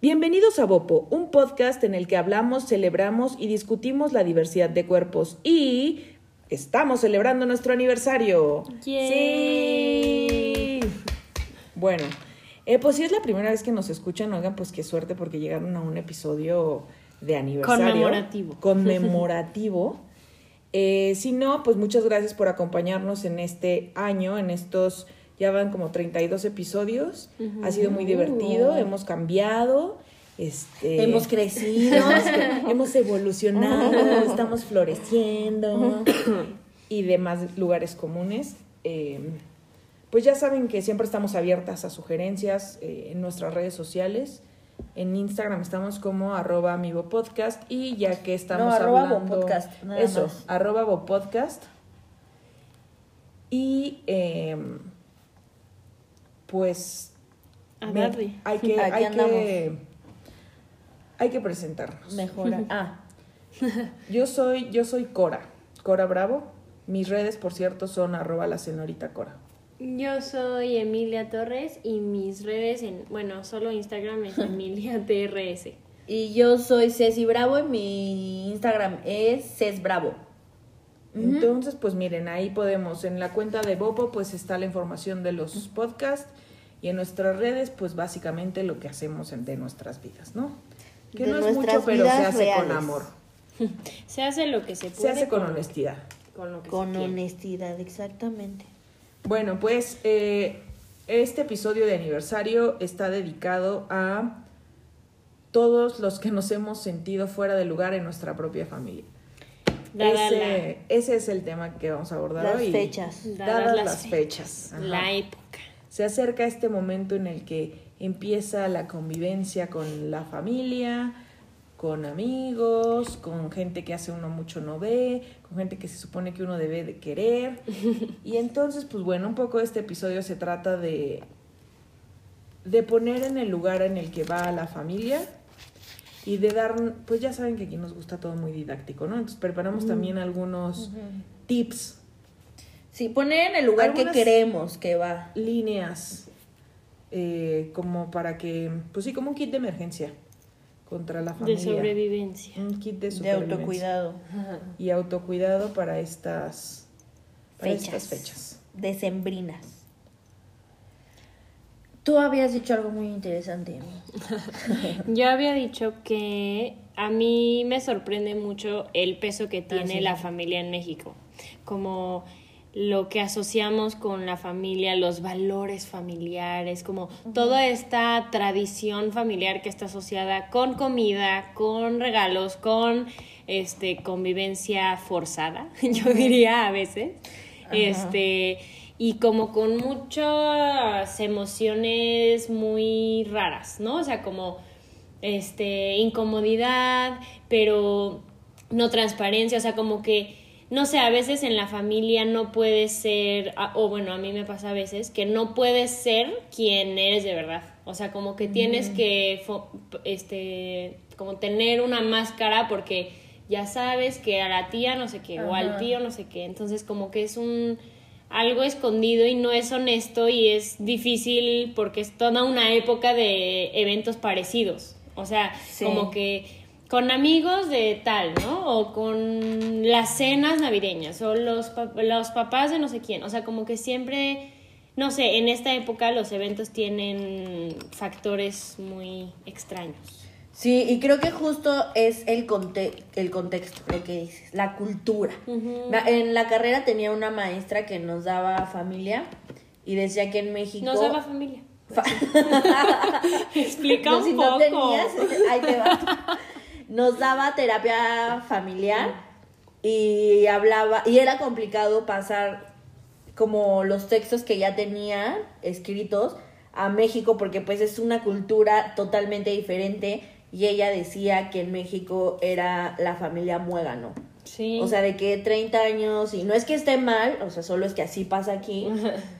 Bienvenidos a Bopo, un podcast en el que hablamos, celebramos y discutimos la diversidad de cuerpos y estamos celebrando nuestro aniversario. Sí. Bueno, eh, pues si es la primera vez que nos escuchan, oigan, pues qué suerte porque llegaron a un episodio de aniversario. Conmemorativo. Conmemorativo. Eh, si no, pues muchas gracias por acompañarnos en este año, en estos, ya van como 32 episodios. Ha sido muy divertido, hemos cambiado. Este, Hemos crecido. hemos evolucionado, estamos floreciendo y demás lugares comunes. Eh, pues ya saben que siempre estamos abiertas a sugerencias eh, en nuestras redes sociales. En Instagram estamos como arroba amigo podcast y ya que estamos No, arroba hablando... Bopodcast, nada eso, más. arroba Bopodcast. Y em, pues A me- darle. hay que, Aquí hay andamos. que hay que presentarnos. Mejora. Ah, Yo soy, yo soy Cora, Cora Bravo. Mis redes, por cierto, son arroba la señorita Cora. Yo soy Emilia Torres y mis redes, en, bueno, solo Instagram es Emilia TRS. y yo soy Ceci Bravo y mi Instagram es Ces Bravo. Entonces, pues miren, ahí podemos, en la cuenta de Bopo, pues está la información de los podcasts y en nuestras redes, pues básicamente lo que hacemos de nuestras vidas, ¿no? Que De no es mucho, pero se hace con reales. amor, Se hace lo que se puede. se hace con que- honestidad. Con lo que Con se quiere. honestidad, exactamente. Bueno, pues eh, este episodio de aniversario está dedicado a todos los que nos hemos sentido fuera de lugar en nuestra propia familia. Dada ese, ese es el tema que vamos a abordar Las hoy. fechas. la, Dadas dadas las fechas. Ajá. La época. Se acerca este momento en el que empieza la convivencia con la familia, con amigos, con gente que hace uno mucho no ve, con gente que se supone que uno debe de querer. Y entonces, pues bueno, un poco este episodio se trata de, de poner en el lugar en el que va la familia y de dar, pues ya saben que aquí nos gusta todo muy didáctico, ¿no? Entonces preparamos también algunos tips Sí, poner en el lugar que queremos que va. líneas eh, como para que, pues sí, como un kit de emergencia contra la De familia. sobrevivencia. Un kit de De supervivencia. autocuidado. Y autocuidado para estas, para Fechas. estas fechas. Decembrinas. Tú habías dicho algo muy interesante. Yo había dicho que a mí me sorprende mucho el peso que tiene sí. la familia en México. Como lo que asociamos con la familia, los valores familiares, como toda esta tradición familiar que está asociada con comida, con regalos, con este convivencia forzada, yo diría a veces. Este, y como con muchas emociones muy raras, ¿no? O sea, como este incomodidad, pero no transparencia, o sea, como que no sé, a veces en la familia no puedes ser, o bueno, a mí me pasa a veces, que no puedes ser quien eres de verdad. O sea, como que tienes que, fo- este, como tener una máscara porque ya sabes que a la tía no sé qué, o al tío no sé qué. Entonces, como que es un algo escondido y no es honesto y es difícil porque es toda una época de eventos parecidos. O sea, Sí. como que con amigos de tal, ¿no? O con las cenas navideñas, o los, pa- los papás de no sé quién. O sea, como que siempre, no sé, en esta época los eventos tienen factores muy extraños. Sí, y creo que justo es el, conte el contexto, lo que dices, la cultura. Na- En la carrera tenía una maestra que nos daba familia y decía que en México... Nos daba familia. Fa- Explica No, un si poco. no tenías, ahí te va. Nos daba terapia familiar y hablaba, y era complicado pasar como los textos que ya tenía escritos a México porque pues es una cultura totalmente diferente y ella decía que en México era la familia muégano. Sí. O sea, de que 30 años y no es que esté mal, o sea, solo es que así pasa aquí.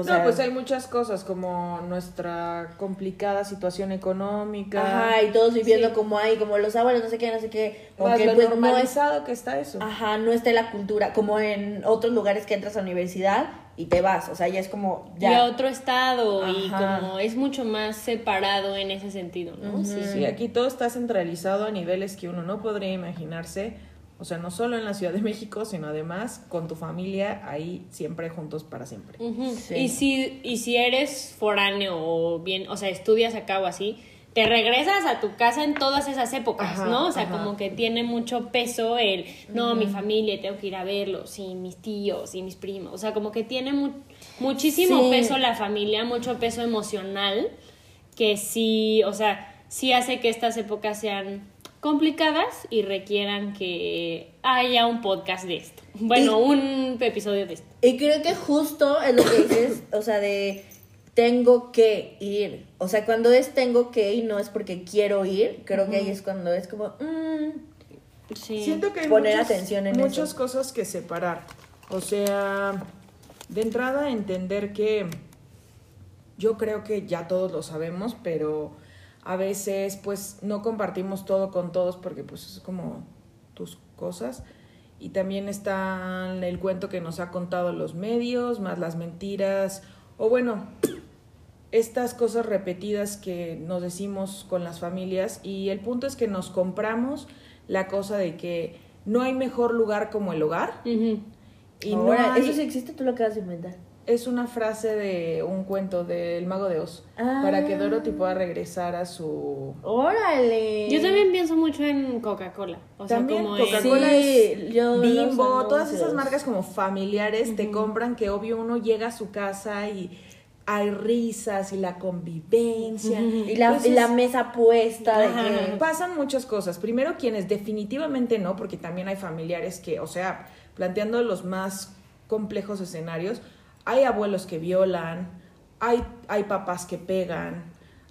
O sea, no, pues hay muchas cosas como nuestra complicada situación económica. Ajá, y todos viviendo Sí. como hay, como los abuelos, no sé qué, no sé qué. más Aunque lo pues no es, normalizado que está eso. ajá, no está la cultura, como en otros lugares que entras a la universidad y te vas, o sea, ya es como Y ya. a otro estado y como es mucho más separado en ese sentido, ¿no? Sí. Sí, aquí todo está centralizado a niveles que uno no podría imaginarse. O sea, no solo en la Ciudad de México, sino además con tu familia ahí siempre juntos para siempre. Sí. Y si y si eres foráneo o bien, o sea, estudias acá o así, te regresas a tu casa en todas esas épocas, Ajá, ¿no? O sea, ajá. como que tiene mucho peso el, no, mi familia, tengo que ir a verlos, y mis tíos, y mis primos, o sea, como que tiene mu- muchísimo Sí. peso la familia, mucho peso emocional, que sí, o sea, sí hace que estas épocas sean complicadas y requieran que haya un podcast de esto. Bueno, un episodio de esto. Y creo que justo es lo que dices, o sea, de tengo que ir. O sea, cuando es tengo que ir, no es porque quiero ir. Creo que ahí es cuando es como, mm, Sí. Siento que hay Poner muchas, atención en muchas eso. cosas que separar. O sea, de entrada entender que yo creo que ya todos lo sabemos, pero a veces pues no compartimos todo con todos porque pues es como tus cosas. Y también está el cuento que nos ha contado los medios, más las mentiras, o bueno, estas cosas repetidas que nos decimos con las familias y el punto es que nos compramos la cosa de que no hay mejor lugar como el hogar y no hay- eso sí existe, tú lo acabas de inventar. Es una frase de un cuento del mago de Oz Ah. para que Dorothy pueda regresar a su Órale. Yo también pienso mucho en Coca-Cola. O sea, También como en- Coca-Cola Sí, Bimbo, todas esas marcas como familiares te compran que obvio uno llega a su casa y hay risas y la convivencia. Y la, y Entonces, la mesa puesta de Ajá. que... Pasan muchas cosas. Primero, quienes definitivamente no, porque también hay familiares que, o sea, planteando los más complejos escenarios, hay abuelos que violan, hay, hay papás que pegan,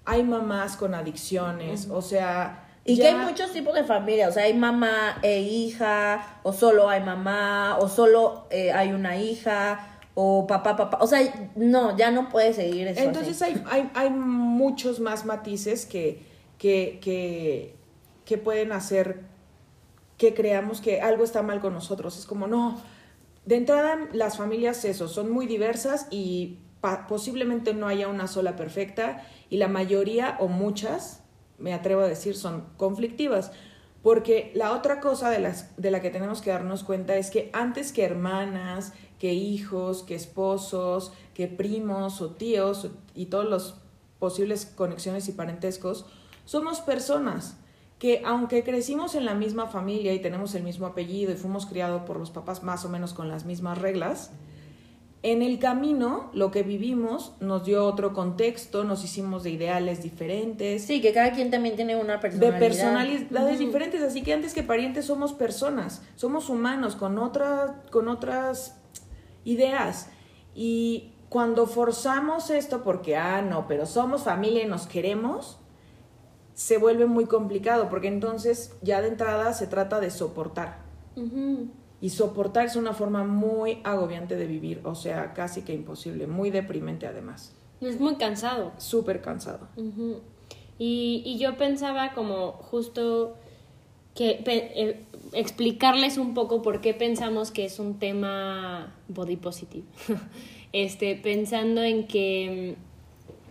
hay mamás con adicciones, o sea... Y que hay muchos tipos de familia, o sea, hay mamá e hija, o solo hay mamá, o solo eh, hay una hija, o papá, papá. O sea, no, ya no puede seguir eso. Entonces así. hay, hay, hay muchos más matices que, que, que, que pueden hacer que creamos que algo está mal con nosotros. Es como, no, de entrada las familias eso, son muy diversas y posiblemente no haya una sola perfecta y la mayoría o muchas, me atrevo a decir, son conflictivas. Porque la otra cosa de, las, de la que tenemos que darnos cuenta es que antes que hermanas, que hijos, que esposos, que primos o tíos y todos los posibles conexiones y parentescos, somos personas que aunque crecimos en la misma familia y tenemos el mismo apellido y fuimos criados por los papás más o menos con las mismas reglas, en el camino lo que vivimos nos dio otro contexto, nos hicimos de ideales diferentes, Sí, que cada quien también tiene una de personalidad. personalidades diferentes, así que antes que parientes somos personas, somos humanos con, otra, con otras ideas. Y cuando forzamos esto porque, ah, no, pero somos familia y nos queremos, se vuelve muy complicado, porque entonces ya de entrada se trata de soportar. Y soportar es una forma muy agobiante de vivir, o sea, casi que imposible, muy deprimente además, Es muy cansado. súper cansado. Y, y yo pensaba como justo que eh, explicarles un poco por qué pensamos que es un tema body positive. este, pensando en que mm,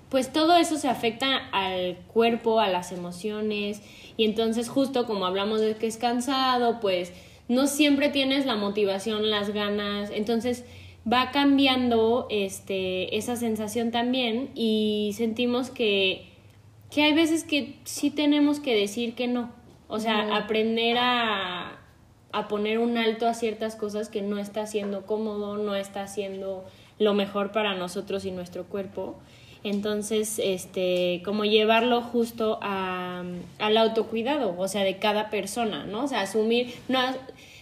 pues todo eso se afecta al cuerpo, a las emociones y entonces justo como hablamos de que es cansado, pues no siempre tienes la motivación, las ganas, entonces va cambiando este esa sensación también y sentimos que que hay veces que sí tenemos que decir que no, o sea, aprender a a poner un alto a ciertas cosas que no está siendo cómodo, no está siendo lo mejor para nosotros y nuestro cuerpo. Entonces, este, como llevarlo justo a, al autocuidado, o sea, de cada persona, ¿no? O sea, asumir, no,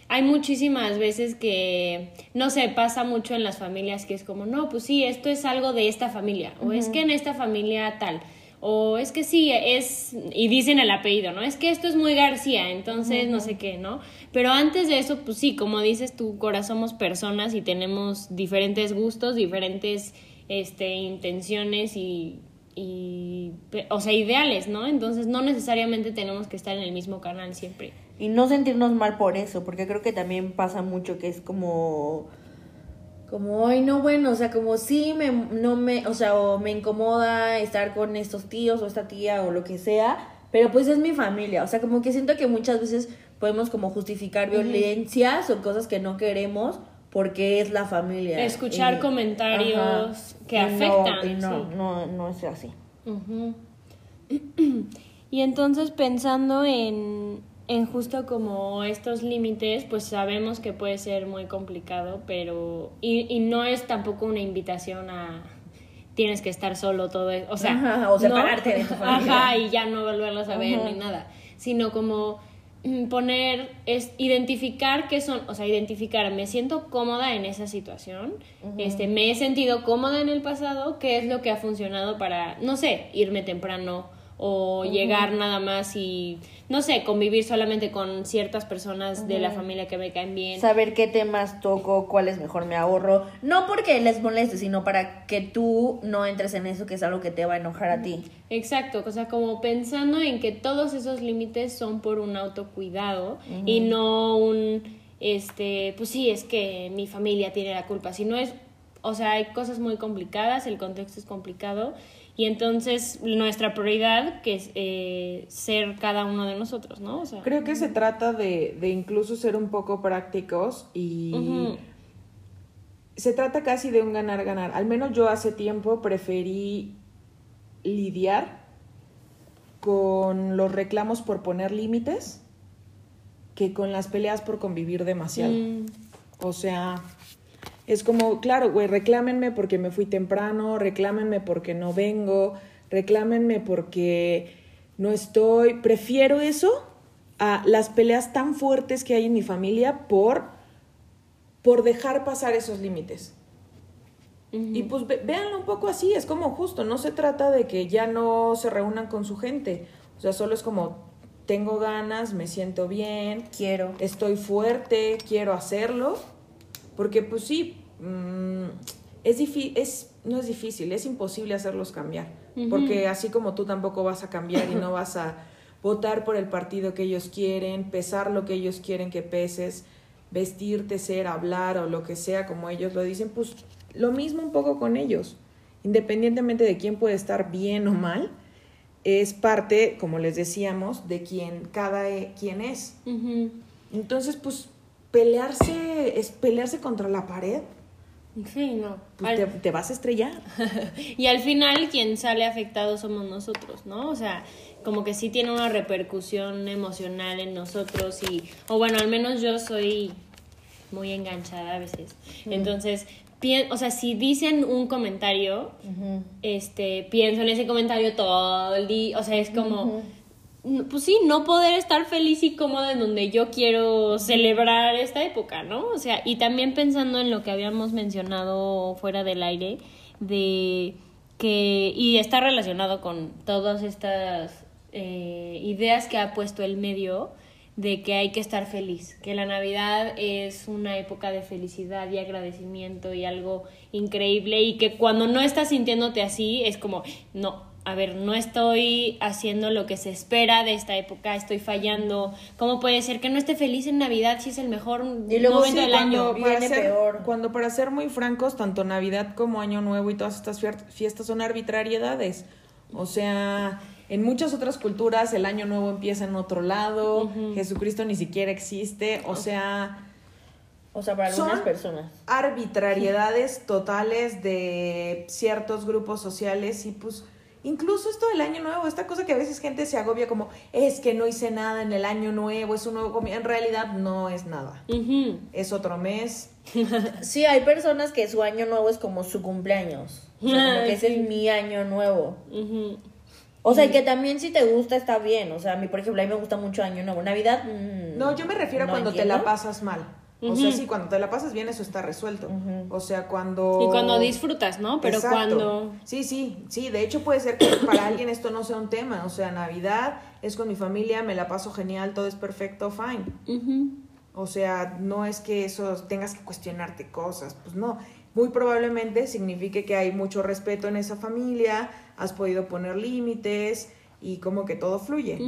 hay muchísimas veces que, no sé, pasa mucho en las familias que es como, no, pues sí, esto es algo de esta familia, o es que en esta familia tal, o es que sí, es, y dicen el apellido, ¿no? Es que esto es muy García, entonces no sé qué, ¿no? Pero antes de eso, pues sí, como dices tú, Cora, somos personas y tenemos diferentes gustos, diferentes este, intenciones y, y, o sea, ideales, ¿no? Entonces no necesariamente tenemos que estar en el mismo canal siempre. Y no sentirnos mal por eso, porque creo que también pasa mucho que es como... como, ay, no, bueno, o sea, como sí, me, no me, o sea, o me incomoda estar con estos tíos o esta tía o lo que sea, pero pues es mi familia, o sea, como que siento que muchas veces podemos como justificar violencias o cosas que no queremos porque es la familia. Escuchar Y- comentarios ajá, que y no- afectan. y no, sí. no, no es así. Y entonces pensando en, en justo como estos límites, pues sabemos que puede ser muy complicado, pero... Y, y no es tampoco una invitación a... Tienes que estar solo todo eso. O sea, Ajá, o separarte de tu familia. Ajá, y ya no volverlos a ver ni nada. Sino como poner, es identificar qué son, o sea, identificar, me siento cómoda en esa situación, este, me he sentido cómoda en el pasado, qué es lo que ha funcionado para, no sé, irme temprano o llegar nada más y, no sé, convivir solamente con ciertas personas de la familia que me caen bien. Saber qué temas toco, cuáles mejor me ahorro. No porque les moleste, sino para que tú no entres en eso que es algo que te va a enojar a ti. Exacto, o sea, como pensando en que todos esos límites son por un autocuidado y no un, este, pues sí, es que mi familia tiene la culpa, sino es, o sea, hay cosas muy complicadas, el contexto es complicado y entonces nuestra prioridad que es eh, ser cada uno de nosotros, ¿no? O sea, Creo que se trata de, de incluso ser un poco prácticos y se trata casi de un ganar-ganar. Al menos yo hace tiempo preferí lidiar con los reclamos por poner límites que con las peleas por convivir demasiado. mm, O sea, es como, claro, güey, reclámenme porque me fui temprano, reclámenme porque no vengo, reclámenme porque no estoy. Prefiero eso a las peleas tan fuertes que hay en mi familia por, por dejar pasar esos límites. Y pues ve- véanlo un poco así, es como justo, no se trata de que ya no se reúnan con su gente, o sea, solo es como, tengo ganas, me siento bien, Quiero. estoy fuerte, quiero hacerlo, porque pues sí, mm, es es, no es difícil, es imposible hacerlos cambiar, porque así como tú tampoco vas a cambiar y no vas a votar por el partido que ellos quieren, pesar lo que ellos quieren que peses, vestirte, ser, hablar o lo que sea como ellos lo dicen, pues lo mismo un poco con ellos, independientemente de quién puede estar bien o mal, es parte, como les decíamos, de quien cada e- quien es. Entonces, pues, pelearse, es pelearse contra la pared, Sí, no. pues Al- te, te vas a estrellar. Y al final quien sale afectado somos nosotros, ¿no? O sea, como que sí tiene una repercusión emocional en nosotros y, o bueno, al menos yo soy muy enganchada a veces. Entonces, o sea, si dicen un comentario, este, pienso en ese comentario todo el día, o sea, es como, pues sí, no poder estar feliz y cómoda en donde yo quiero celebrar esta época, ¿no? O sea, y también pensando en lo que habíamos mencionado fuera del aire, de que, y está relacionado con todas estas eh, ideas que ha puesto el medio, de que hay que estar feliz, que la Navidad es una época de felicidad y agradecimiento y algo increíble y que cuando no estás sintiéndote así es como, no, a ver, no estoy haciendo lo que se espera de esta época, estoy fallando, ¿cómo puede ser que no esté feliz en Navidad si es el mejor Y luego momento sí, del año? cuando- viene ser, peor. cuando para ser muy francos, tanto Navidad como Año Nuevo y todas estas fiestas son arbitrariedades. O sea, en muchas otras culturas el Año Nuevo empieza en otro lado, Jesucristo ni siquiera existe, o sea... O sea, para algunas Son- personas. arbitrariedades totales de ciertos grupos sociales y pues incluso esto del año nuevo, esta cosa que a veces gente se agobia como es que no hice nada en el año nuevo, es un nuevo comienzo, en realidad no es nada. Es otro mes. Sí, hay personas que su año nuevo es como su cumpleaños. O sea, como Ay, que ese sí. es mi año nuevo. O sea, y que también si te gusta está bien. O sea, a mí, por ejemplo, a mí me gusta mucho año nuevo. Navidad. mm, No, yo me refiero a cuando te la pasas mal. O sea, sí, cuando te la pasas bien eso está resuelto. O sea, cuando... Y cuando disfrutas, ¿no? Pero Exacto. cuando... Sí, sí, sí, de hecho puede ser que para alguien esto no sea un tema, o sea, Navidad es con mi familia, me la paso genial, todo es perfecto, fine. O sea, no es que eso tengas que cuestionarte cosas, pues no. Muy probablemente signifique que hay mucho respeto en esa familia, has podido poner límites y como que todo fluye.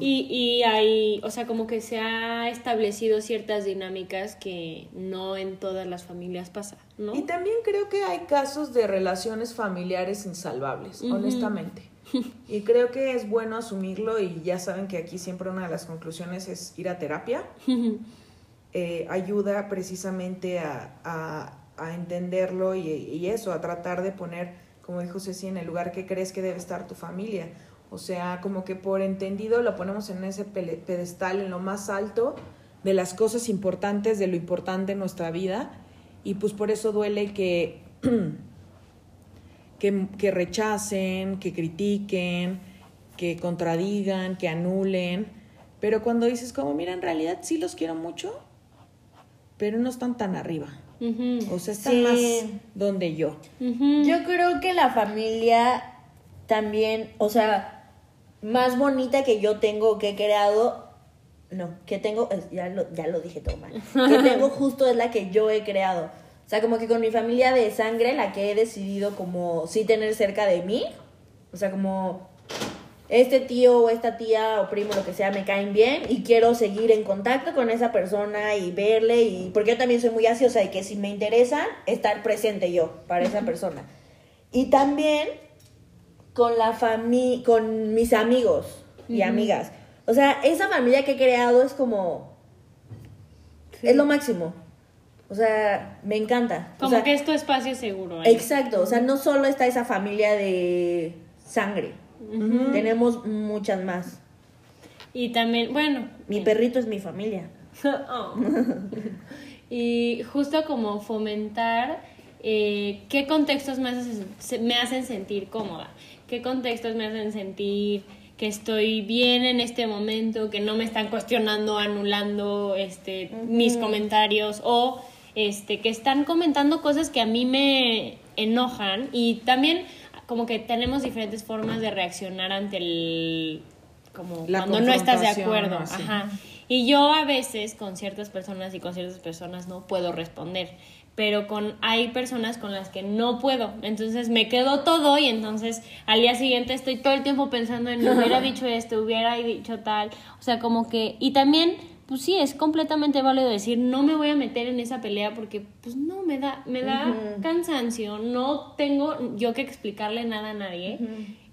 Y, y hay, o sea, como que se ha establecido ciertas dinámicas que no en todas las familias pasa, ¿no? Y también creo que hay casos de relaciones familiares insalvables, honestamente. Y creo que es bueno asumirlo y ya saben que aquí siempre una de las conclusiones es ir a terapia. Eh, ayuda precisamente a, a- a entenderlo y, y eso, a tratar de poner, como dijo Ceci, en el lugar que crees que debe estar tu familia. O sea, como que por entendido lo ponemos en ese pedestal, en lo más alto de las cosas importantes, de lo importante en nuestra vida. Y pues por eso duele que que, que rechacen, que critiquen, que contradigan, que anulen. Pero cuando dices como, mira, en realidad sí los quiero mucho, pero no están tan arriba. O sea, están Sí. más donde yo. Yo creo que la familia también, o sea, más bonita que yo tengo, que he creado, no, que tengo, ya lo, ya lo dije todo mal, que tengo justo es la que yo he creado. O sea, como que con mi familia de sangre, la que he decidido como sí tener cerca de mí, o sea, como este tío o esta tía o primo, lo que sea, me caen bien y quiero seguir en contacto con esa persona y verle y porque yo también soy muy o sea, que si me interesan, estar presente yo para esa persona. Y también con la familia, con mis amigos y amigas. O sea, esa familia que he creado es como es lo máximo. O sea, me encanta. O Como sea, que es tu espacio seguro. ahí. Exacto, o sea, no solo está esa familia de sangre, tenemos muchas más. Y también, bueno. Mi perrito es mi familia. Oh. y justo como fomentar eh, qué contextos me hacen, me hacen sentir cómoda, qué contextos me hacen sentir que estoy bien en este momento, que no me están cuestionando, anulando este, mis comentarios o este, que están comentando cosas que a mí me enojan y también como que tenemos diferentes formas de reaccionar ante el como La cuando no estás de acuerdo. Ajá. Y yo a veces con ciertas personas y con ciertas personas no puedo responder, pero con hay personas con las que no puedo. Entonces me quedo todo y entonces al día siguiente estoy todo el tiempo pensando en hubiera dicho esto, hubiera dicho tal, o sea, como que y también pues sí, es completamente válido decir, no me voy a meter en esa pelea porque pues no me da me da cansancio, no tengo yo que explicarle nada a nadie.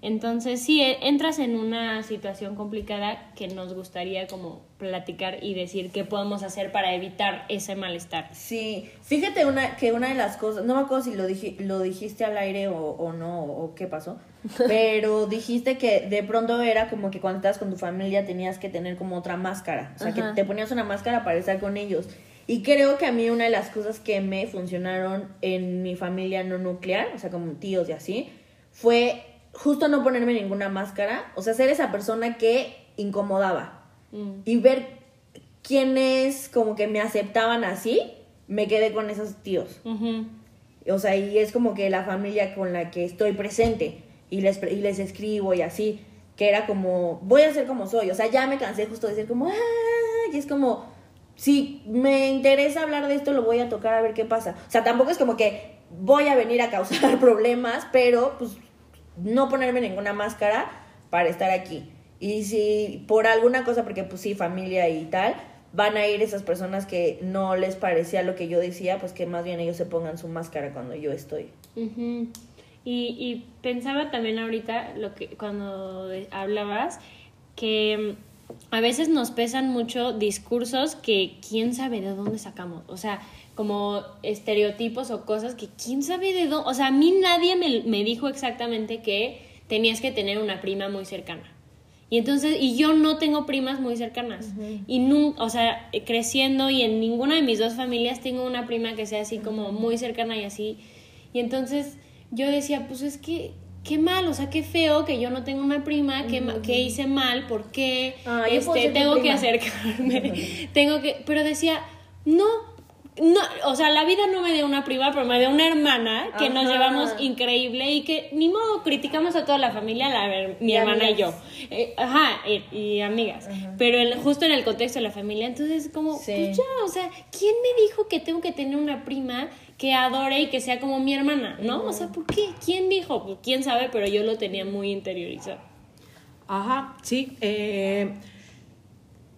Entonces, sí, e- entras en una situación complicada que nos gustaría como platicar y decir qué podemos hacer para evitar ese malestar. Sí, fíjate una, que una de las cosas, no me acuerdo si lo, dije, lo dijiste al aire o, o no, o qué pasó, pero dijiste que de pronto era como que cuando estabas con tu familia tenías que tener como otra máscara, o sea, Ajá. que te ponías una máscara para estar con ellos. Y creo que a mí una de las cosas que me funcionaron en mi familia no nuclear, o sea, como tíos y así, fue justo no ponerme ninguna máscara, o sea, ser esa persona que incomodaba Mm. y ver quiénes como que me aceptaban así, me quedé con esos tíos. O sea, y es como que la familia con la que estoy presente y les, y les escribo y así, que era como, voy a ser como soy. O sea, ya me cansé justo de ser como, "Ah", y es como, si me interesa hablar de esto, lo voy a tocar a ver qué pasa. O sea, tampoco es como que voy a venir a causar problemas, pero pues no ponerme ninguna máscara para estar aquí. Y si por alguna cosa, porque pues sí, familia y tal, van a ir esas personas que no les parecía lo que yo decía, pues que más bien ellos se pongan su máscara cuando yo estoy. Y, y pensaba también ahorita lo que cuando hablabas que mm, a veces nos pesan mucho discursos que quién sabe de dónde sacamos, o sea, como estereotipos o cosas que quién sabe de dónde, o sea, a mí nadie me, me dijo exactamente que tenías que tener una prima muy cercana. Y entonces, y yo no tengo primas muy cercanas. Y nunca, o sea, creciendo y en ninguna de mis dos familias tengo una prima que sea así como muy cercana y así. Y entonces yo decía, pues es que, qué mal, o sea, qué feo que yo no tengo una prima, qué, ma- qué hice mal, por qué Ah, este, tengo que acercarme, tengo que, pero decía, no, no, o sea, la vida no me dio una prima, pero me dio una hermana que nos llevamos increíble y que ni modo criticamos a toda la familia, la, mi Y hermana y yo. Eh, ajá, y, y amigas. Pero el- justo en el contexto de la familia, entonces como, Sí. pues ya, o sea, ¿quién me dijo que tengo que tener una prima que adore y que sea como mi hermana? ¿No? O sea, ¿por qué? ¿Quién dijo? Pues quién sabe, pero yo lo tenía muy interiorizado. Ajá, sí. eh,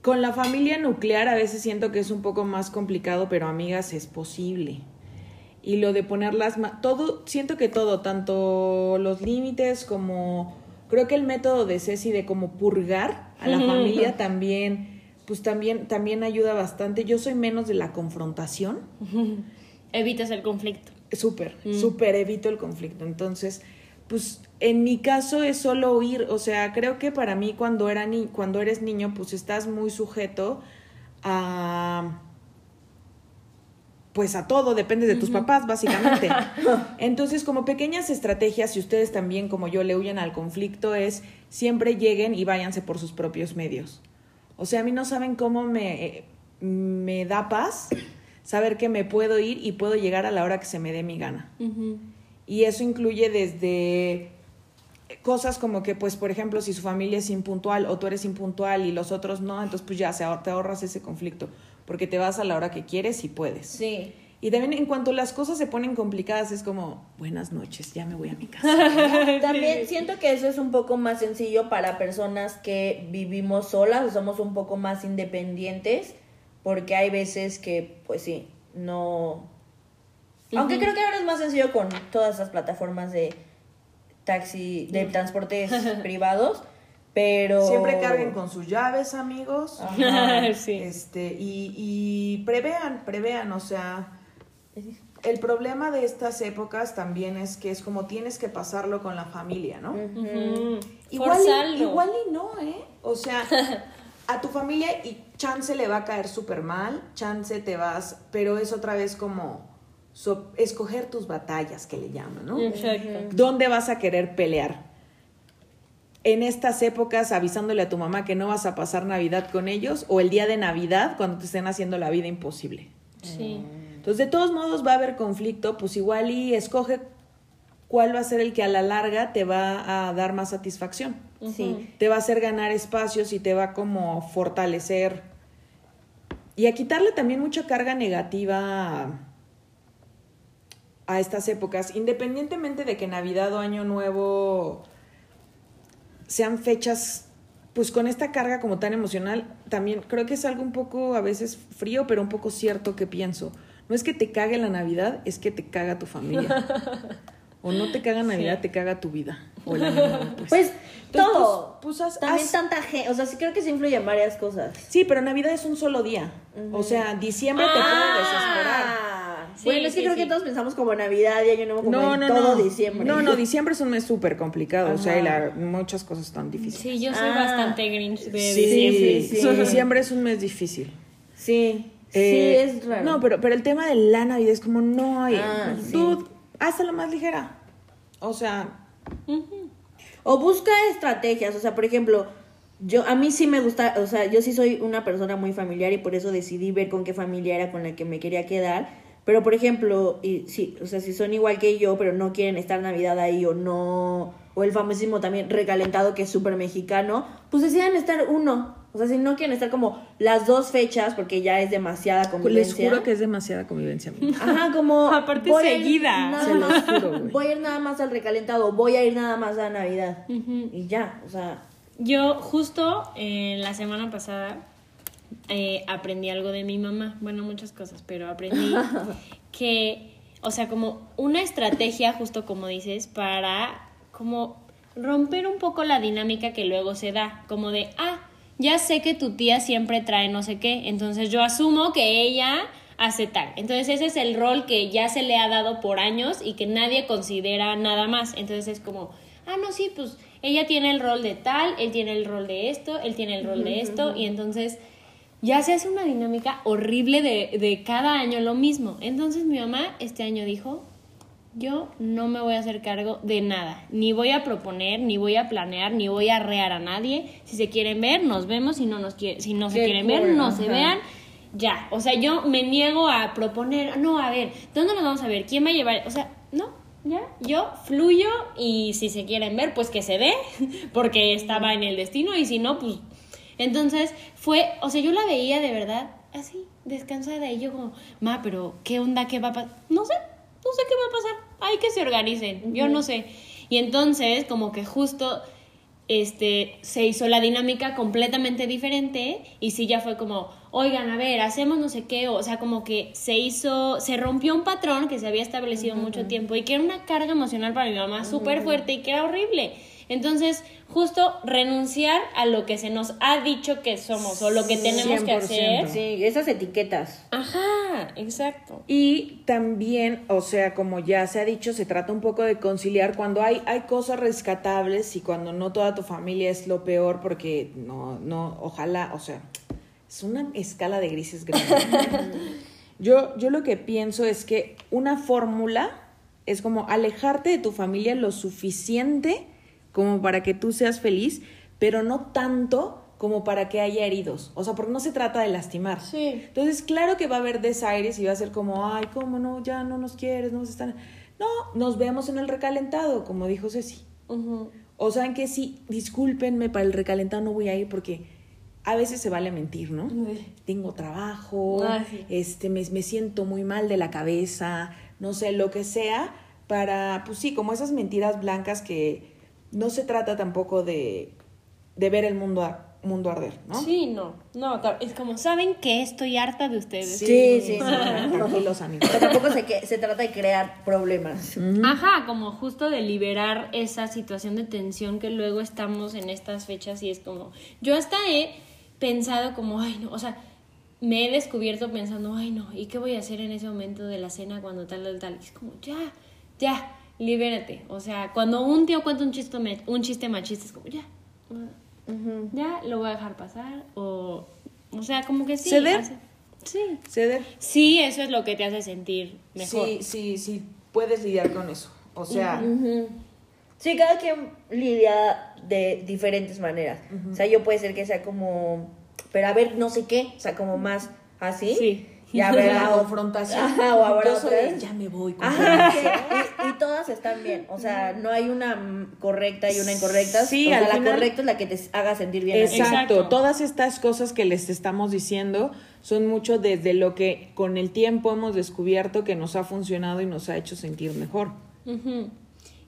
con la familia nuclear a veces siento que es un poco más complicado, pero amigas es posible. Y lo de ponerlas, ma- todo, siento que todo, tanto los límites como creo que el método de Ceci de como purgar a la familia también, pues también, también ayuda bastante. Yo soy menos de la confrontación. Evitas el conflicto. Súper, súper evito el conflicto. Entonces, pues en mi caso es solo oír, o sea, creo que para mí cuando era ni cuando eres niño, pues estás muy sujeto a pues a todo, depende de tus papás, básicamente. Entonces, como pequeñas estrategias, si ustedes también, como yo, le huyen al conflicto, es siempre lleguen y váyanse por sus propios medios. O sea, a mí no saben cómo me, me da paz saber que me puedo ir y puedo llegar a la hora que se me dé mi gana. Y eso incluye desde cosas como que, pues, por ejemplo, si su familia es impuntual o tú eres impuntual y los otros no, entonces pues ya se ahor- te ahorras ese conflicto, porque te vas a la hora que quieres y puedes. Sí. Y también en cuanto las cosas se ponen complicadas es como, buenas noches, ya me voy a mi casa. También siento que eso es un poco más sencillo para personas que vivimos solas o somos un poco más independientes, porque hay veces que, pues sí, no... Aunque creo que ahora es más sencillo con todas esas plataformas de taxi, de transportes privados, pero... Siempre carguen con sus llaves, amigos. Ajá. sí. Este, y, y prevean, prevean, o sea, el problema de estas épocas también es que es como tienes que pasarlo con la familia, ¿no? Igual y, igual y no, ¿eh? O sea, a tu familia y chance le va a caer súper mal, chance te vas, pero es otra vez como so- escoger tus batallas, que le llaman, ¿no? Exacto. ¿Dónde vas a querer pelear? En estas épocas avisándole a tu mamá que no vas a pasar Navidad con ellos o el día de Navidad cuando te estén haciendo la vida imposible. Sí. Entonces, de todos modos va a haber conflicto, pues igual y escoge cuál va a ser el que a la larga te va a dar más satisfacción. Sí. Te va a hacer ganar espacios y te va como fortalecer y a quitarle también mucha carga negativa a, estas épocas, independientemente de que Navidad o Año Nuevo sean fechas pues con esta carga como tan emocional, también creo que es algo un poco a veces frío, pero un poco cierto que pienso. No es que te cague la Navidad, es que te caga tu familia. O no te caga Navidad, te caga tu vida. O año nuevo, pues. Pues Entonces, todo. pues, pues, También tanta gente, o sea, sí creo que se influye en varias cosas. Sí, pero Navidad es un solo día. O sea, diciembre te puede desesperar. Sí, bueno, es que sí, creo sí. que todos pensamos como Navidad y Año Nuevo como No, en no, todo no. diciembre. No, no, diciembre es un mes súper complicado. O sea, la- muchas cosas están difíciles. Sí, yo soy Ah. bastante grinch de Sí, diciembre. sí, sí. Diciembre es un mes difícil. Sí, Eh, sí, es raro. No, pero, pero el tema de la Navidad es como, no hay. Ah, sí. Dude, hazla más ligera. O sea, O busca estrategias, o sea, por ejemplo, yo a mí sí me gusta, o sea, yo sí soy una persona muy familiar y por eso decidí ver con qué familia era con la que me quería quedar. Pero por ejemplo, y sí, o sea, si son igual que yo, pero no quieren estar Navidad ahí o no, o el famosísimo también recalentado que es súper mexicano, pues decidan estar uno. O sea, si no quieren estar como las dos fechas porque ya es demasiada les convivencia. juro que es demasiada convivencia. Ajá, como. Aparte voy a ir seguida. nada Se los más- juro, güey. Voy a ir nada más al recalentado, voy a ir nada más a Navidad. Y ya, o sea. Yo justo eh, la semana pasada eh, aprendí algo de mi mamá, bueno, muchas cosas, pero aprendí que, o sea, como una estrategia, justo como dices, para como romper un poco la dinámica que luego se da, como de, ah, ya sé que tu tía siempre trae no sé qué, entonces yo asumo que ella hace tal. Entonces ese es el rol que ya se le ha dado por años y que nadie considera nada más. Entonces es como, ah, no, sí, pues ella tiene el rol de tal, él tiene el rol de esto, él tiene el rol de esto, y entonces ya se hace una dinámica horrible de, de cada año lo mismo. Entonces mi mamá este año dijo, yo no me voy a hacer cargo de nada, ni voy a proponer, ni voy a planear, ni voy a arrear a nadie. Si se quieren ver, nos vemos, si no, nos quiere- si no se Qué quieren ver, no se vean. Ya, o sea, yo me niego a proponer, no, a ver, ¿dónde nos vamos a ver? ¿Quién va a llevar? O sea, no, ya, yo fluyo y si se quieren ver, pues que se ve, porque estaba en el destino y si no, pues... Entonces fue, o sea, yo la veía de verdad así, descansada y yo como, ma, pero ¿qué onda? ¿Qué va a pasar? No sé, no sé qué va a pasar, hay que se organicen, yo no sé. Y entonces como que justo este, se hizo la dinámica completamente diferente y sí ya fue como, oigan, a ver, hacemos no sé qué, o sea, como que se hizo, se rompió un patrón que se había establecido mucho tiempo y que era una carga emocional para mi mamá súper fuerte y que era horrible. Entonces, justo renunciar a lo que se nos ha dicho que somos o lo que tenemos que 100%. hacer. Sí, esas etiquetas. Ajá, exacto. Y también, o sea, como ya se ha dicho, se trata un poco de conciliar cuando hay, hay cosas rescatables y cuando no toda tu familia es lo peor, porque no, no, ojalá, o sea, es una escala de grises grande. yo, yo lo que pienso es que una fórmula es como alejarte de tu familia lo suficiente como para que tú seas feliz, pero no tanto como para que haya heridos. O sea, porque no se trata de lastimar. Sí. Entonces, claro que va a haber desaires y va a ser como, ay, ¿cómo no? Ya no nos quieres, no nos están... No, nos vemos en el recalentado, como dijo Ceci. Ujú. O saben que sí, discúlpenme, para el recalentado no voy a ir porque a veces se vale mentir, ¿no? Tengo trabajo, Ah, sí. este, me, me siento muy mal de la cabeza, no sé, lo que sea, para, pues sí, como esas mentiras blancas que no se trata tampoco de, de ver el mundo, ar- mundo arder, ¿no? Sí, no, no, es como, ¿saben que estoy harta de ustedes? Sí, sí, no, sí. tranquilos, amigos. Pero tampoco se, que, se trata de crear problemas. Ajá, como justo de liberar esa situación de tensión que luego estamos en estas fechas y es como, yo hasta he pensado como, ay no, o sea, me he descubierto pensando, ay no, ¿y qué voy a hacer en ese momento de la cena cuando tal, tal, tal? Y es como, ya, ya, libérate. O sea, cuando un tío cuenta un chiste, me- un chiste machista, es como, ya, ya, lo voy a dejar pasar. O, o sea, como que sí. Ceder. hace- sí. Ceder. Sí, eso es lo que te hace sentir mejor. Sí, sí, sí, puedes lidiar con eso. O sea, Sí, cada quien lidia de diferentes maneras. O sea, yo puede ser que sea como, pero a ver, no sé qué, o sea, como más así. Sí. Y habrá la o- confrontación. Ajá, o habrá Yo de, ya me voy. Ajá, y, y todas están bien. O sea, no hay una mm, correcta y una incorrecta. Sí, o sea, la final- correcta es la que te haga sentir bien. Exacto. Exacto. todas estas cosas que les estamos diciendo son mucho desde lo que con el tiempo hemos descubierto que nos ha funcionado y nos ha hecho sentir mejor.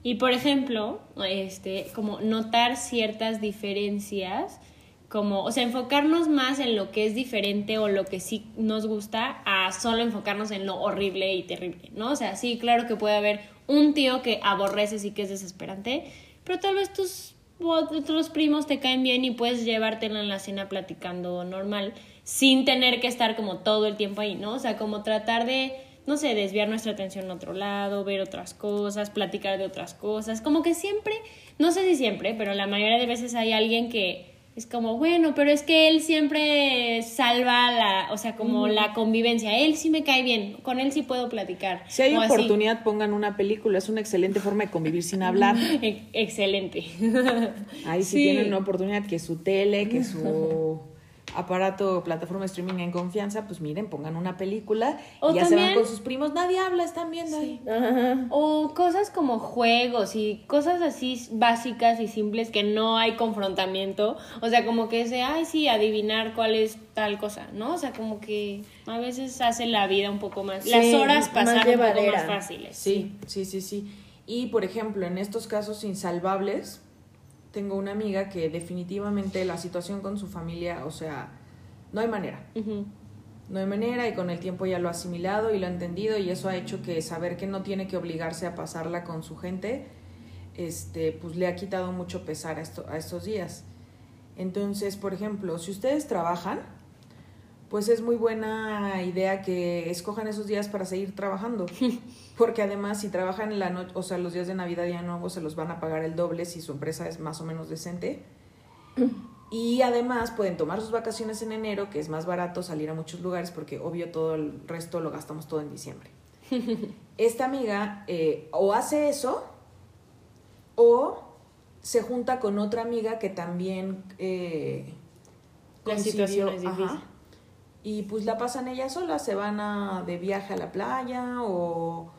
Y por ejemplo, este, como notar ciertas diferencias, como, o sea, enfocarnos más en lo que es diferente o lo que sí nos gusta, a solo enfocarnos en lo horrible y terrible, ¿no? O sea, sí, claro que puede haber un tío que aborreces y que es desesperante, pero tal vez tus otros primos te caen bien y puedes llevártela en la cena platicando normal, sin tener que estar como todo el tiempo ahí, ¿no? O sea, como tratar de no sé, desviar nuestra atención a otro lado, ver otras cosas, platicar de otras cosas. Como que siempre, no sé si siempre, pero la mayoría de veces hay alguien que es como, bueno, pero es que él siempre salva la, o sea, como la convivencia. Él sí me cae bien, con él sí puedo platicar. Si hay o así. oportunidad, pongan una película. Es una excelente forma de convivir sin hablar. Excelente. Ahí si Sí. tienen una oportunidad, que su tele, que su aparato, plataforma de streaming en confianza, pues miren, pongan una película O y ya se van con sus primos. Nadie habla, están viendo ahí. Ajá. O cosas como juegos y cosas así básicas y simples que no hay confrontamiento. O sea, como que ese, ay, sí, adivinar cuál es tal cosa, ¿no? O sea, como que a veces hace la vida un poco más. Sí, las horas más pasar un poco más fáciles. Sí, sí, sí, sí. Y por ejemplo, en estos casos insalvables, tengo una amiga que definitivamente la situación con su familia, o sea, no hay manera. No hay manera y con el tiempo ya lo ha asimilado y lo ha entendido y eso ha hecho que saber que no tiene que obligarse a pasarla con su gente, este, pues le ha quitado mucho pesar a, esto, a estos días. Entonces, por ejemplo, si ustedes trabajan, pues es muy buena idea que escojan esos días para seguir trabajando. Porque además, si trabajan en la noche, o sea, los días de Navidad y Año Nuevo se los van a pagar el doble si su empresa es más o menos decente. Y además pueden tomar sus vacaciones en enero, que es más barato salir a muchos lugares, porque obvio todo el resto lo gastamos todo en diciembre. Esta amiga eh, o hace eso o se junta con otra amiga que también eh, La situación es difícil. ajá, y pues la pasan ellas solas, se van a, de viaje a la playa o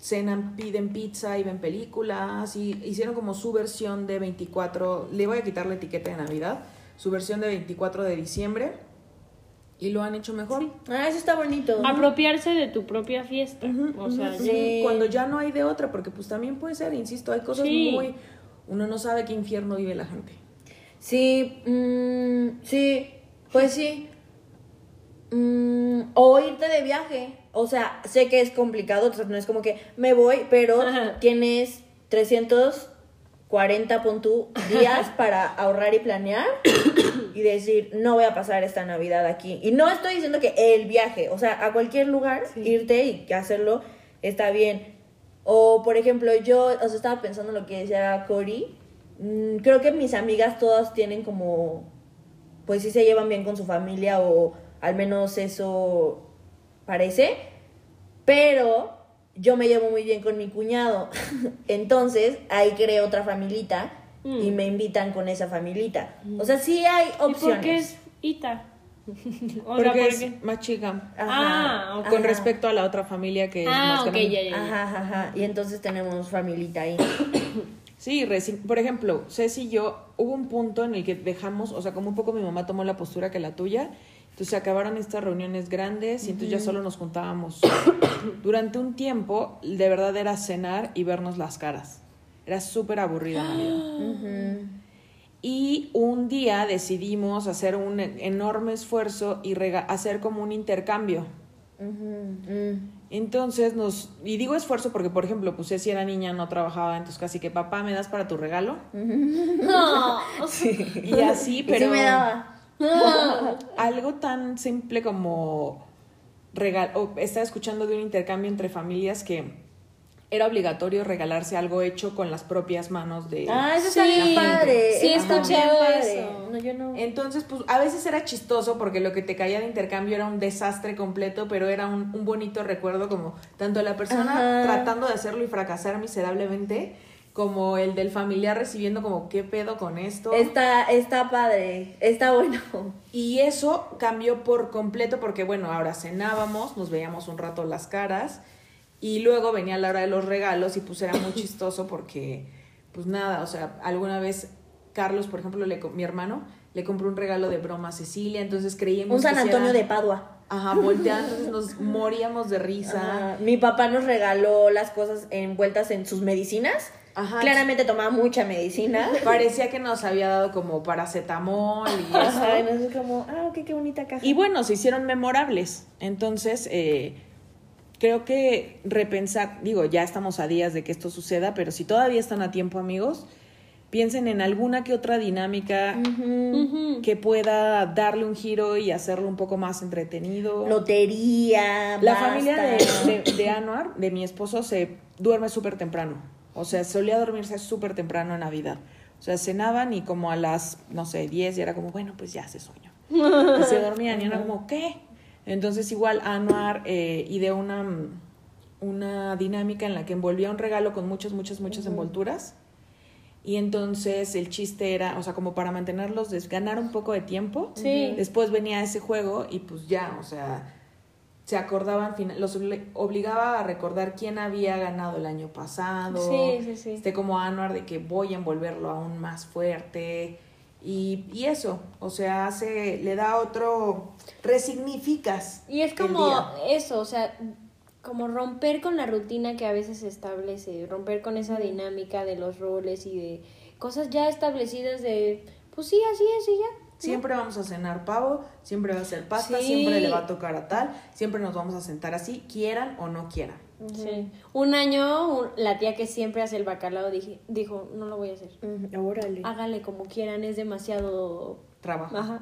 cenan, piden pizza y ven películas y hicieron como su versión de 24, le voy a quitar la etiqueta de Navidad, su versión de 24 de diciembre y lo han hecho mejor. Ah, eso está bonito. Apropiarse de tu propia fiesta. O sea, sí. Cuando ya no hay de otra, porque pues también puede ser, insisto, hay cosas Sí. muy uno no sabe qué infierno vive la gente. Sí, mm, sí, pues sí. Mm, o irte de viaje. O sea, sé que es complicado, no es como que me voy, pero Ajá. tienes 340 pon tú, días para ahorrar y planear y decir, no voy a pasar esta Navidad aquí. Y no estoy diciendo que el viaje, o sea, a cualquier lugar, irte y hacerlo está bien. O, por ejemplo, yo o sea, estaba pensando en lo que decía Cory. Mm, creo que mis amigas todas tienen como, pues sí se llevan bien con su familia o al menos eso parece. Pero yo me llevo muy bien con mi cuñado. Entonces, ahí creo otra familita y me invitan con esa familita. O sea, sí hay ¿Y opciones. por qué es Ita? o Porque sea, ¿por es qué? más chica. Ah, ok. Con Ajá. respecto a la otra familia que es Ah, más ok, grande. ya, ya, ya. Ajá, ajá, ajá. Y entonces tenemos familita ahí. Sí, reci- por ejemplo, Ceci y yo, hubo un punto en el que dejamos, o sea, como un poco mi mamá tomó la postura que la tuya, entonces se acabaron estas reuniones grandes y entonces ya solo nos juntábamos. Durante un tiempo, de verdad era cenar y vernos las caras. Era súper aburrida Navidad. Y un día decidimos hacer un enorme esfuerzo y hacer como un intercambio. Mm. Entonces nos, y digo esfuerzo porque, por ejemplo, pues si era niña, no trabajaba, entonces casi que papá, ¿me das para tu regalo? No. Y así, Y pero sí me daba. algo tan simple como regal o estaba escuchando de un intercambio entre familias que era obligatorio regalarse algo hecho con las propias manos de Ah, eso Sí, está bien padre. sí he eso. No, yo no. Entonces, pues a veces era chistoso porque lo que te caía de intercambio era un desastre completo, pero era un, un bonito recuerdo como tanto la persona Ajá. tratando de hacerlo y fracasar miserablemente, como el del familiar recibiendo como qué pedo con esto. Está, está padre. Está bueno. Y eso cambió por completo porque, bueno, ahora cenábamos, nos veíamos un rato las caras y luego venía la hora de los regalos y pues era muy chistoso porque, pues nada, o sea, alguna vez Carlos, por ejemplo, le, mi hermano, le compró un regalo de broma a Cecilia, entonces creíamos Un San Antonio de Padua. Ajá, volteando, entonces nos moríamos de risa. Ajá. Mi papá nos regaló las cosas envueltas en sus medicinas. Ajá. Claramente tomaba mucha medicina. Parecía que nos había dado como paracetamol y esto. Ajá, y nosotros como, ah, ok, qué bonita caja. Y bueno, se hicieron memorables. Entonces, eh, creo que repensar, digo, ya estamos a días de que esto suceda, pero si todavía están a tiempo, amigos, piensen en alguna que otra dinámica que pueda darle un giro y hacerlo un poco más entretenido. Lotería, La basta. familia de, de, de Anuar, de mi esposo, se duerme súper temprano. O sea, solía dormirse súper temprano en Navidad. O sea, cenaban y como a las, no sé, 10 y era como, bueno, pues ya hace sueño. Y se dormían y era como, ¿qué? Entonces igual Anuar eh, ideó una, una dinámica en la que envolvía un regalo con muchas, muchas, muchas envolturas. Y entonces el chiste era, o sea, como para mantenerlos, ganar un poco de tiempo. Sí. Después venía ese juego y pues ya, o sea, se acordaban, los obli- obligaba a recordar quién había ganado el año pasado. Sí, sí, sí. Este como Anuar de que voy a envolverlo aún más fuerte. Y, y eso, o sea, hace, le da otro, resignificas. Y es como eso, o sea, como romper con la rutina que a veces se establece, romper con esa dinámica de los roles y de cosas ya establecidas de, pues sí, así es y ya. Siempre vamos a cenar pavo, siempre va a ser pasta, Sí. siempre le va a tocar a tal, siempre nos vamos a sentar así, quieran o no quieran. Sí. Un año, un- la tía que siempre hace el bacalao dije, dijo, no lo voy a hacer. Órale. Háganle como quieran, es demasiado... Trabajo. Ajá.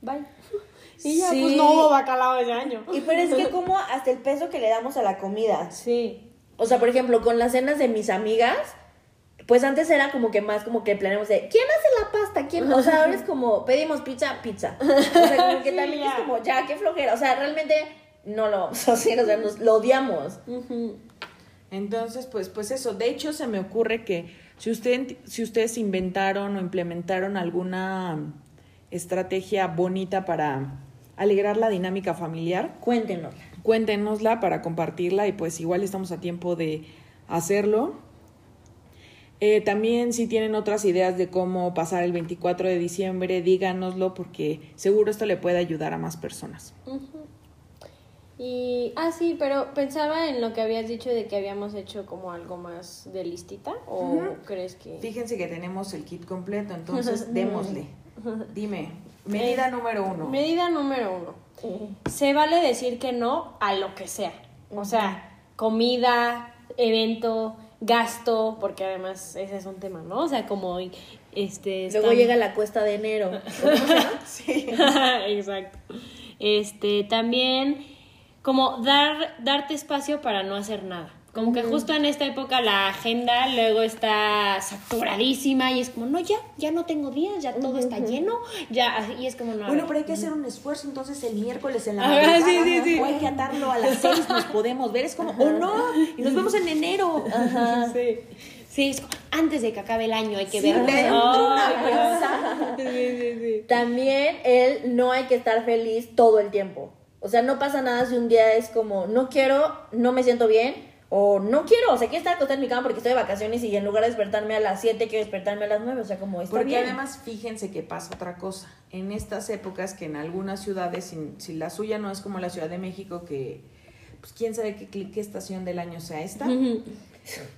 Bye. Y ya, Sí. pues no hubo bacalao ese año. Y pero es que como hasta el peso que le damos a la comida. Sí. O sea, por ejemplo, con las cenas de mis amigas, pues antes era como que más como que planeamos de ¿quién hace la pasta? ¿Quién? O sea, ahora es como pedimos pizza, pizza. O sea, como que Sí, también ya. es como ya, qué flojera. O sea, realmente no lo vamos a hacer, o sea, nos lo odiamos. Entonces, pues, pues eso. De hecho, se me ocurre que si, usted, si ustedes inventaron o implementaron alguna estrategia bonita para alegrar la dinámica familiar, Cuéntenos. cuéntenosla para compartirla y pues igual estamos a tiempo de hacerlo. Eh, también si tienen otras ideas de cómo pasar el 24 de diciembre, díganoslo porque seguro esto le puede ayudar a más personas. Y, ah, sí, pero pensaba en lo que habías dicho de que habíamos hecho como algo más de listita, ¿o crees que...? Fíjense que tenemos el kit completo, entonces démosle. Dime, medida número uno. Medida número uno. Se vale decir que no a lo que sea. O sea, comida, evento, gasto, porque además ese es un tema, ¿no? O sea, como este luego están- llega la cuesta de enero. Sí. Exacto. Este, también como dar darte espacio para no hacer nada. Como que justo en esta época la agenda luego está saturadísima y es como, no, ya, ya no tengo días, ya todo está lleno, ya, y es como, no. Bueno, pero hay que hacer un esfuerzo entonces el miércoles en la Ah, madrugada. sí, sí, sí. O hay que atarlo a las seis, nos podemos ver. Es como, oh no, y nos vemos en enero. Sí. Sí, es como, antes de que acabe el año hay que Sí, ver. le entra una Ay, prisa. Sí, sí, sí. También él no hay que estar feliz todo el tiempo. O sea, no pasa nada si un día es como, no quiero, no me siento bien, o no quiero, o sea, quiero estar acostada en mi cama porque estoy de vacaciones y en lugar de despertarme a las 7 quiero despertarme a las 9, o sea, como está Porque bien. además, fíjense que pasa otra cosa. En estas épocas que en algunas ciudades, si, si la suya no es como la Ciudad de México, que pues quién sabe qué, qué estación del año sea esta,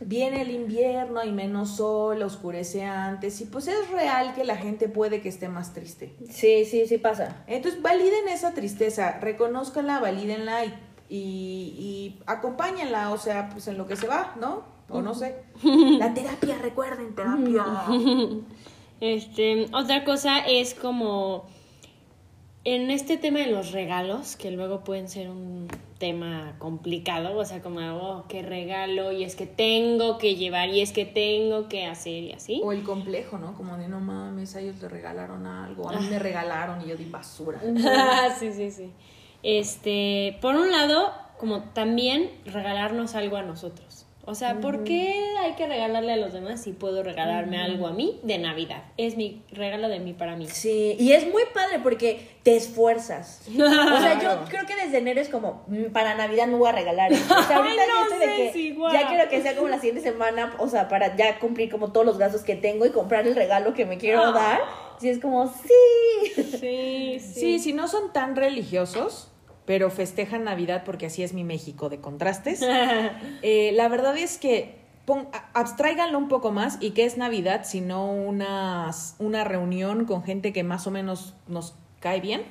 viene el invierno, hay menos sol, oscurece antes, y pues es real que la gente puede que esté más triste. Sí, sí, sí pasa. Entonces, validen esa tristeza, reconózcanla, valídenla y, y, y acompáñenla, o sea, pues en lo que se va, ¿no? O no sé. La terapia, recuerden, terapia. Este, otra cosa es como en este tema de los regalos, que luego pueden ser un tema complicado, o sea, como, oh, qué regalo, y es que tengo que llevar, y es que tengo que hacer, y así. O el complejo, ¿no? Como de no mames, a ellos le regalaron algo, a mí me regalaron y yo di basura. sí, sí, sí. Este, por un lado, como también regalarnos algo a nosotros. O sea, ¿por qué hay que regalarle a los demás si puedo regalarme algo a mí de Navidad? Es mi regalo de mí para mí. Sí, y es muy padre porque te esfuerzas. O sea, yo creo que desde enero es como, mm, para Navidad no voy a regalar. O sea, ahorita Ay, no estoy de sé, que sí, ya quiero que sea como la siguiente semana, o sea, para ya cumplir como todos los gastos que tengo y comprar el regalo que me quiero Ah. dar. Sí, es como, sí. Sí, Sí, si no son tan religiosos, pero festejan Navidad porque así es mi México de contrastes. eh, la verdad es que pon- abstráiganlo un poco más y que es Navidad, sino unas- una reunión con gente que más o menos nos cae bien.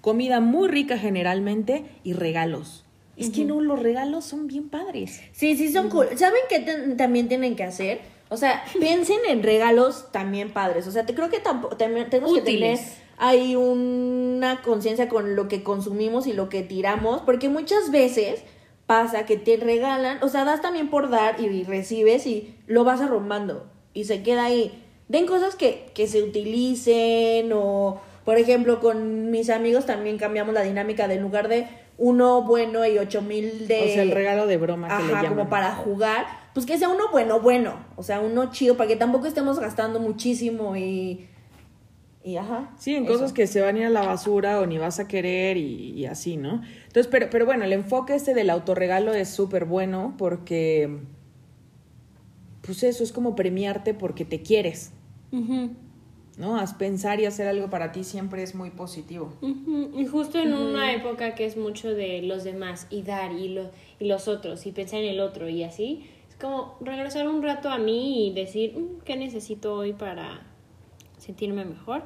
Comida muy rica generalmente y regalos. Es que no, los regalos son bien padres. Sí, sí, son cool. ¿Saben qué también tienen que hacer? O sea, piensen en regalos también padres. O sea, te creo que tampoco tenemos que tener Ahí una conciencia con lo que consumimos y lo que tiramos, porque muchas veces pasa que te regalan, o sea, das también por dar y recibes y lo vas arrumbando y se queda ahí. Den cosas que, que se utilicen o, por ejemplo, con mis amigos también cambiamos la dinámica de en lugar de uno bueno y ocho mil de... o sea, el regalo de broma que le Ajá, llaman. como para jugar, pues que sea uno bueno, bueno, o sea, uno chido, para que tampoco estemos gastando muchísimo y... Y ajá. Sí, en eso. cosas que se van a ir a la basura o ni vas a querer y, y así, ¿no? Entonces, pero, pero bueno, el enfoque este del autorregalo es súper bueno porque, pues eso es como premiarte porque te quieres, ¿no? Haz pensar y hacer algo para ti siempre es muy positivo. Y justo en una época que es mucho de los demás y dar y, lo, y los otros y pensar en el otro y así, es como regresar un rato a mí y decir, "Mm, ¿qué necesito hoy para sentirme mejor?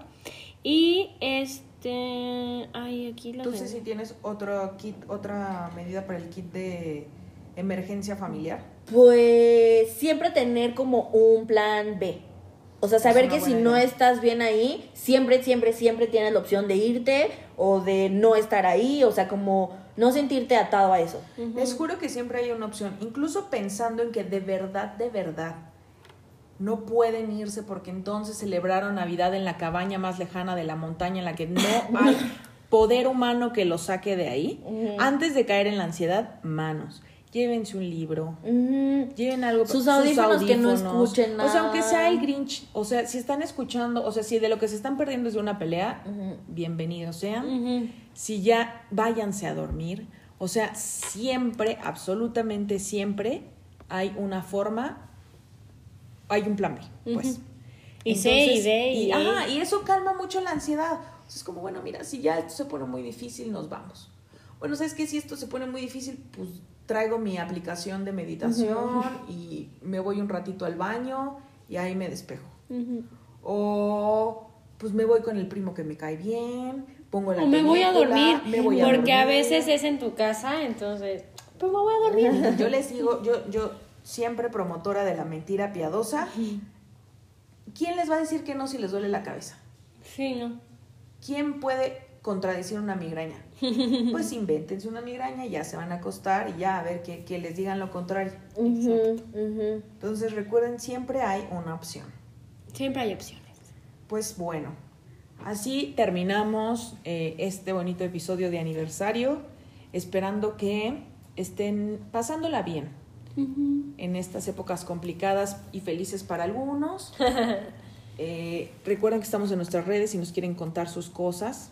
Y este, ay, aquí lo Entonces, si tienes otro kit, otra medida para el kit de emergencia familiar. Pues siempre tener como un plan B. O sea, saber que si no estás bien ahí, siempre, siempre, siempre tienes la opción de irte o de no estar ahí. O sea, como no sentirte atado a eso. Les juro que siempre hay una opción, incluso pensando en que de verdad, de verdad, no pueden irse porque entonces celebraron Navidad en la cabaña más lejana de la montaña en la que no hay poder humano que los saque de ahí. Antes de caer en la ansiedad, manos. Llévense un libro, Ujú. Lleven algo Sus audífonos que no audífonos. escuchen O sea, aunque nada. sea el Grinch, o sea, si están escuchando, o sea, si de lo que se están perdiendo es de una pelea, Ujú. bienvenidos sean. Si ya váyanse a dormir, o sea, siempre, absolutamente siempre hay una forma, hay un plan B, pues. Y C, y D, y y, E. ajá, y eso calma mucho la ansiedad. Es como, bueno, mira, si ya esto se pone muy difícil, nos vamos. bueno, ¿sabes qué? Si esto se pone muy difícil, pues traigo mi aplicación de meditación y me voy un ratito al baño y ahí me despejo. O pues me voy con el primo que me cae bien, pongo la O me voy a dormir, me voy a porque a veces es en tu casa, entonces, pues me voy a dormir. Yo les digo, yo, yo siempre promotora de la mentira piadosa. ¿Quién les va a decir que no si les duele la cabeza? Sí, ¿no? ¿Quién puede contradecir una migraña? Pues invéntense una migraña y ya se van a acostar y ya a ver que, que les digan lo contrario. Entonces recuerden, siempre hay una opción. Siempre hay opciones. Pues bueno, así terminamos eh, este bonito episodio de aniversario, esperando que estén pasándola bien en estas épocas complicadas y felices para algunos. Eh, recuerden que estamos en nuestras redes si nos quieren contar sus cosas.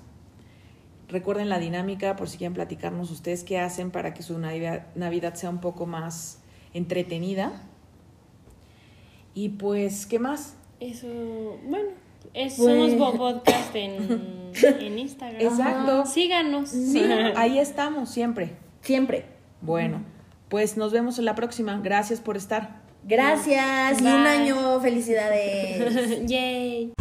Recuerden la dinámica por si quieren platicarnos ustedes qué hacen para que su Navidad, sea un poco más entretenida. Y pues, ¿qué más? Eso, bueno, es, Pues- somos Podcast en, en Instagram. Exacto. Síganos. Sí, ahí estamos siempre. Siempre. Bueno, pues nos vemos en la próxima. Gracias por estar. Gracias y un año. Felicidades. Yay.